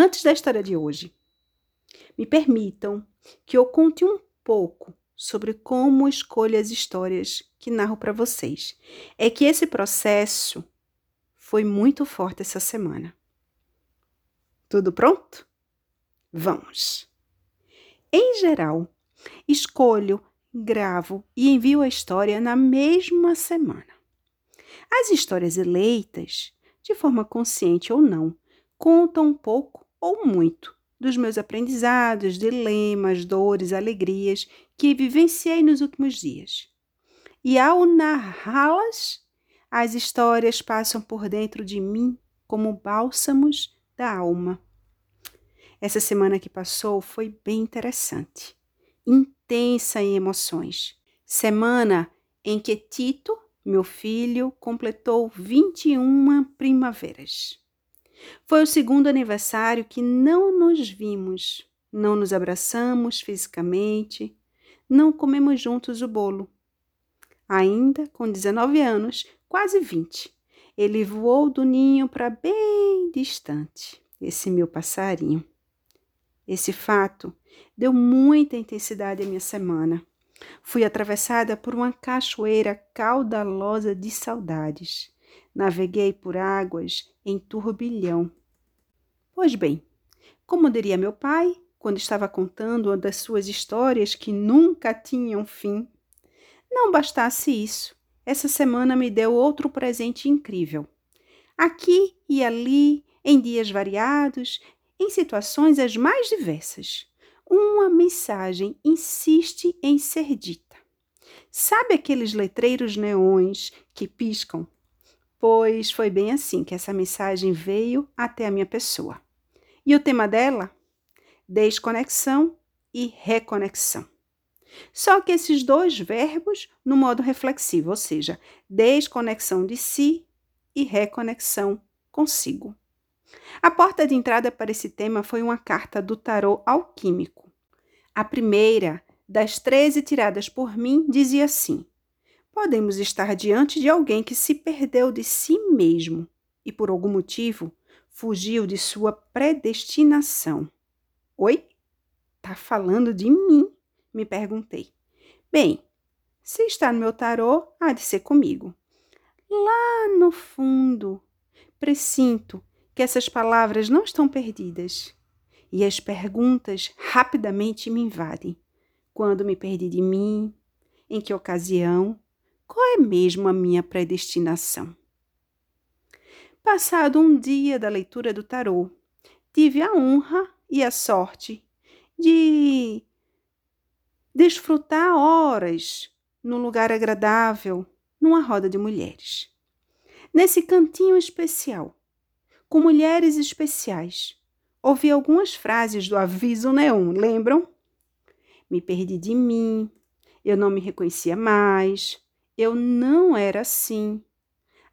Antes da história de hoje, me permitam que eu conte um pouco sobre como escolho as histórias que narro para vocês. É que esse processo foi muito forte essa semana. Tudo pronto? Vamos! Em geral, escolho, gravo e envio a história na mesma semana. As histórias eleitas, de forma consciente ou não, contam um pouco ou muito dos meus aprendizados, dilemas, dores, alegrias que vivenciei nos últimos dias. E ao narrá-las, as histórias passam por dentro de mim como bálsamos da alma. Essa semana que passou foi bem interessante, intensa em emoções. Semana em que Tito, meu filho, completou 21 primaveras. Foi o segundo aniversário que não nos vimos, não nos abraçamos fisicamente, não comemos juntos o bolo. Ainda com 19 anos, quase 20, ele voou do ninho para bem distante, esse meu passarinho. Esse fato deu muita intensidade à minha semana. Fui atravessada por uma cachoeira caudalosa de saudades. Naveguei por águas em turbilhão. Pois bem, como diria meu pai, quando estava contando uma das suas histórias que nunca tinham fim, não bastasse isso, essa semana me deu outro presente incrível. Aqui e ali, em dias variados, em situações as mais diversas, uma mensagem insiste em ser dita. Sabe aqueles letreiros neões que piscam pois foi bem assim que essa mensagem veio até a minha pessoa. E o tema dela? Desconexão e reconexão. Só que esses dois verbos no modo reflexivo, ou seja, desconexão de si e reconexão consigo. A porta de entrada para esse tema foi uma carta do tarô alquímico. A primeira das 13 tiradas por mim dizia assim: podemos estar diante de alguém que se perdeu de si mesmo e, por algum motivo, fugiu de sua predestinação. Oi? Tá falando de mim? Me perguntei. Bem, se está no meu tarô, há de ser comigo. Lá no fundo, presinto que essas palavras não estão perdidas. E as perguntas rapidamente me invadem. Quando me perdi de mim? Em que ocasião? Qual é mesmo a minha predestinação? Passado um dia da leitura do tarô, tive a honra e a sorte de desfrutar horas num lugar agradável, numa roda de mulheres. Nesse cantinho especial, com mulheres especiais, ouvi algumas frases do aviso neon, lembram? Me perdi de mim, eu não me reconhecia mais, eu não era assim.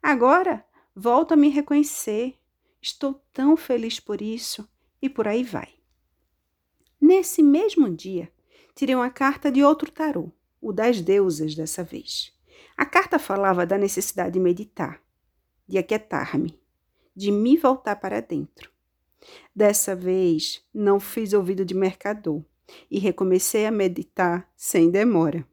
Agora volto a me reconhecer. Estou tão feliz por isso e por aí vai. Nesse mesmo dia, tirei uma carta de outro tarô, o das deusas dessa vez. A carta falava da necessidade de meditar, de aquietar-me, de me voltar para dentro. Dessa vez, não fiz ouvido de mercador e recomecei a meditar sem demora.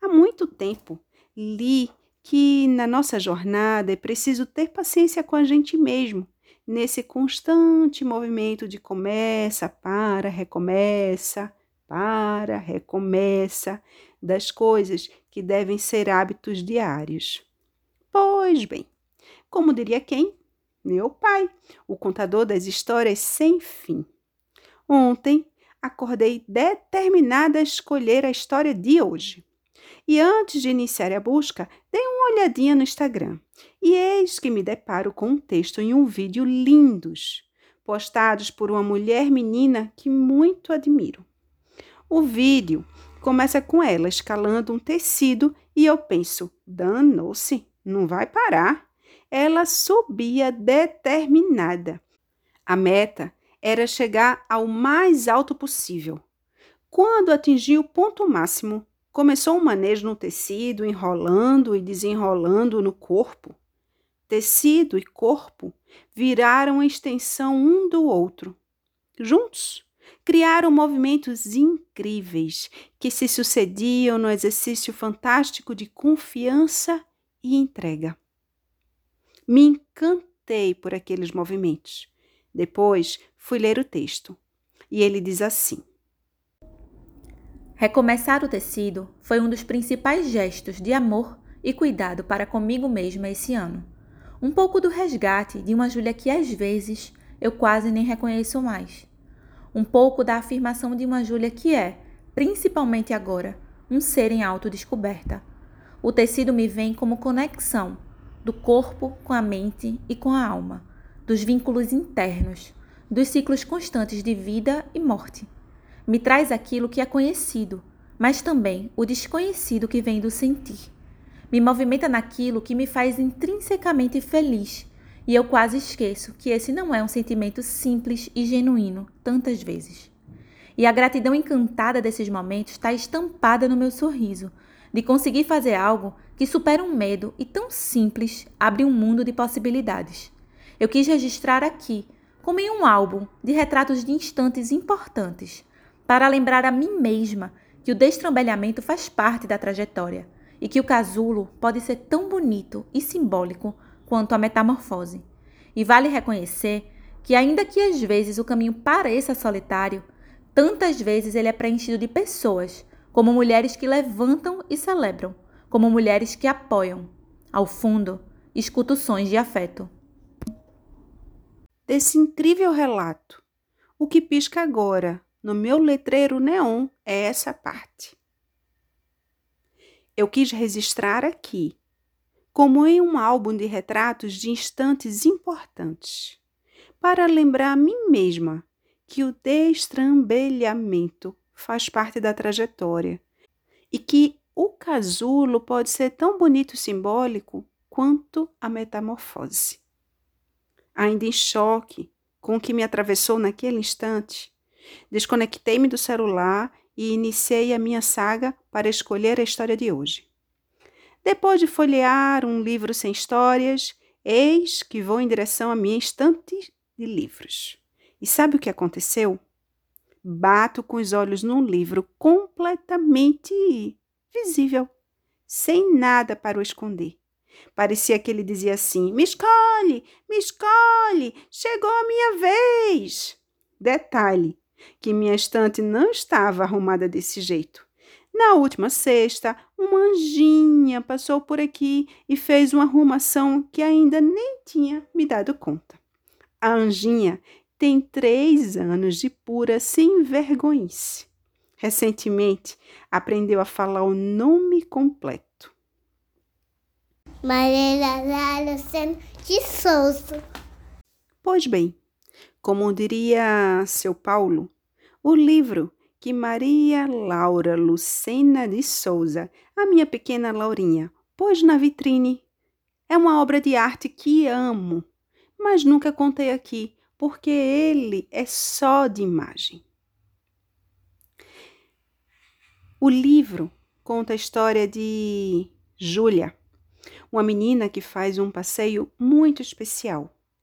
Há muito tempo li que na nossa jornada é preciso ter paciência com a gente mesmo, nesse constante movimento de começa, para, recomeça, para, recomeça, das coisas que devem ser hábitos diários. Pois bem, como diria quem? Meu pai, o contador das histórias sem fim. Ontem acordei determinada a escolher a história de hoje. E antes de iniciar a busca, dei uma olhadinha no Instagram. E eis que me deparo com um texto e um vídeo lindos, postados por uma mulher menina que muito admiro. O vídeo começa com ela escalando um tecido e eu penso: danou-se, não vai parar. Ela subia determinada. A meta era chegar ao mais alto possível. Quando atingiu o ponto máximo, começou um manejo no tecido, enrolando e desenrolando no corpo. Tecido e corpo viraram a extensão um do outro. Juntos, criaram movimentos incríveis que se sucediam no exercício fantástico de confiança e entrega. Me encantei por aqueles movimentos. Depois fui ler o texto e ele diz assim: Recomeçar o tecido foi um dos principais gestos de amor e cuidado para comigo mesma esse ano. Um pouco do resgate de uma Júlia que às vezes eu quase nem reconheço mais um pouco da afirmação de uma Júlia que é, principalmente agora, um ser em autodescoberta. O tecido me vem como conexão do corpo com a mente e com a alma, dos vínculos internos, dos ciclos constantes de vida e morte. Me traz aquilo que é conhecido, mas também o desconhecido que vem do sentir. Me movimenta naquilo que me faz intrinsecamente feliz e eu quase esqueço que esse não é um sentimento simples e genuíno, tantas vezes. E a gratidão encantada desses momentos está estampada no meu sorriso, de conseguir fazer algo que supera um medo e tão simples abre um mundo de possibilidades. Eu quis registrar aqui, como em um álbum de retratos de instantes importantes, para lembrar a mim mesma que o destrambelhamento faz parte da trajetória e que o casulo pode ser tão bonito e simbólico quanto à metamorfose. E vale reconhecer que, ainda que às vezes o caminho pareça solitário, tantas vezes ele é preenchido de pessoas, como mulheres que levantam e celebram, como mulheres que apoiam. Ao fundo, escuto sons de afeto. Desse incrível relato, o que pisca agora no meu letreiro neon é essa parte. Eu quis registrar aqui como em um álbum de retratos de instantes importantes, para lembrar a mim mesma que o destrambelhamento faz parte da trajetória e que o casulo pode ser tão bonito e simbólico quanto a metamorfose. Ainda em choque com o que me atravessou naquele instante, desconectei-me do celular e iniciei a minha saga para escolher a história de hoje. Depois de folhear um livro sem histórias, eis que vou em direção à minha estante de livros. E sabe o que aconteceu? Bato com os olhos num livro completamente visível, sem nada para o esconder. Parecia que ele dizia assim: Me escolhe, me escolhe, chegou a minha vez. Detalhe: que minha estante não estava arrumada desse jeito. Na última sexta, uma anjinha passou por aqui e fez uma arrumação que ainda nem tinha me dado conta. A anjinha tem três anos de pura sem vergonhice. Recentemente, aprendeu a falar o nome completo. Maria Lucena de Souza. Pois bem, como diria seu Paulo, o livro que Maria Laura Lucena de Souza, a minha pequena Laurinha, pôs na vitrine. É uma obra de arte que amo, mas nunca contei aqui, porque ele é só de imagem. O livro conta a história de Júlia, uma menina que faz um passeio muito especial.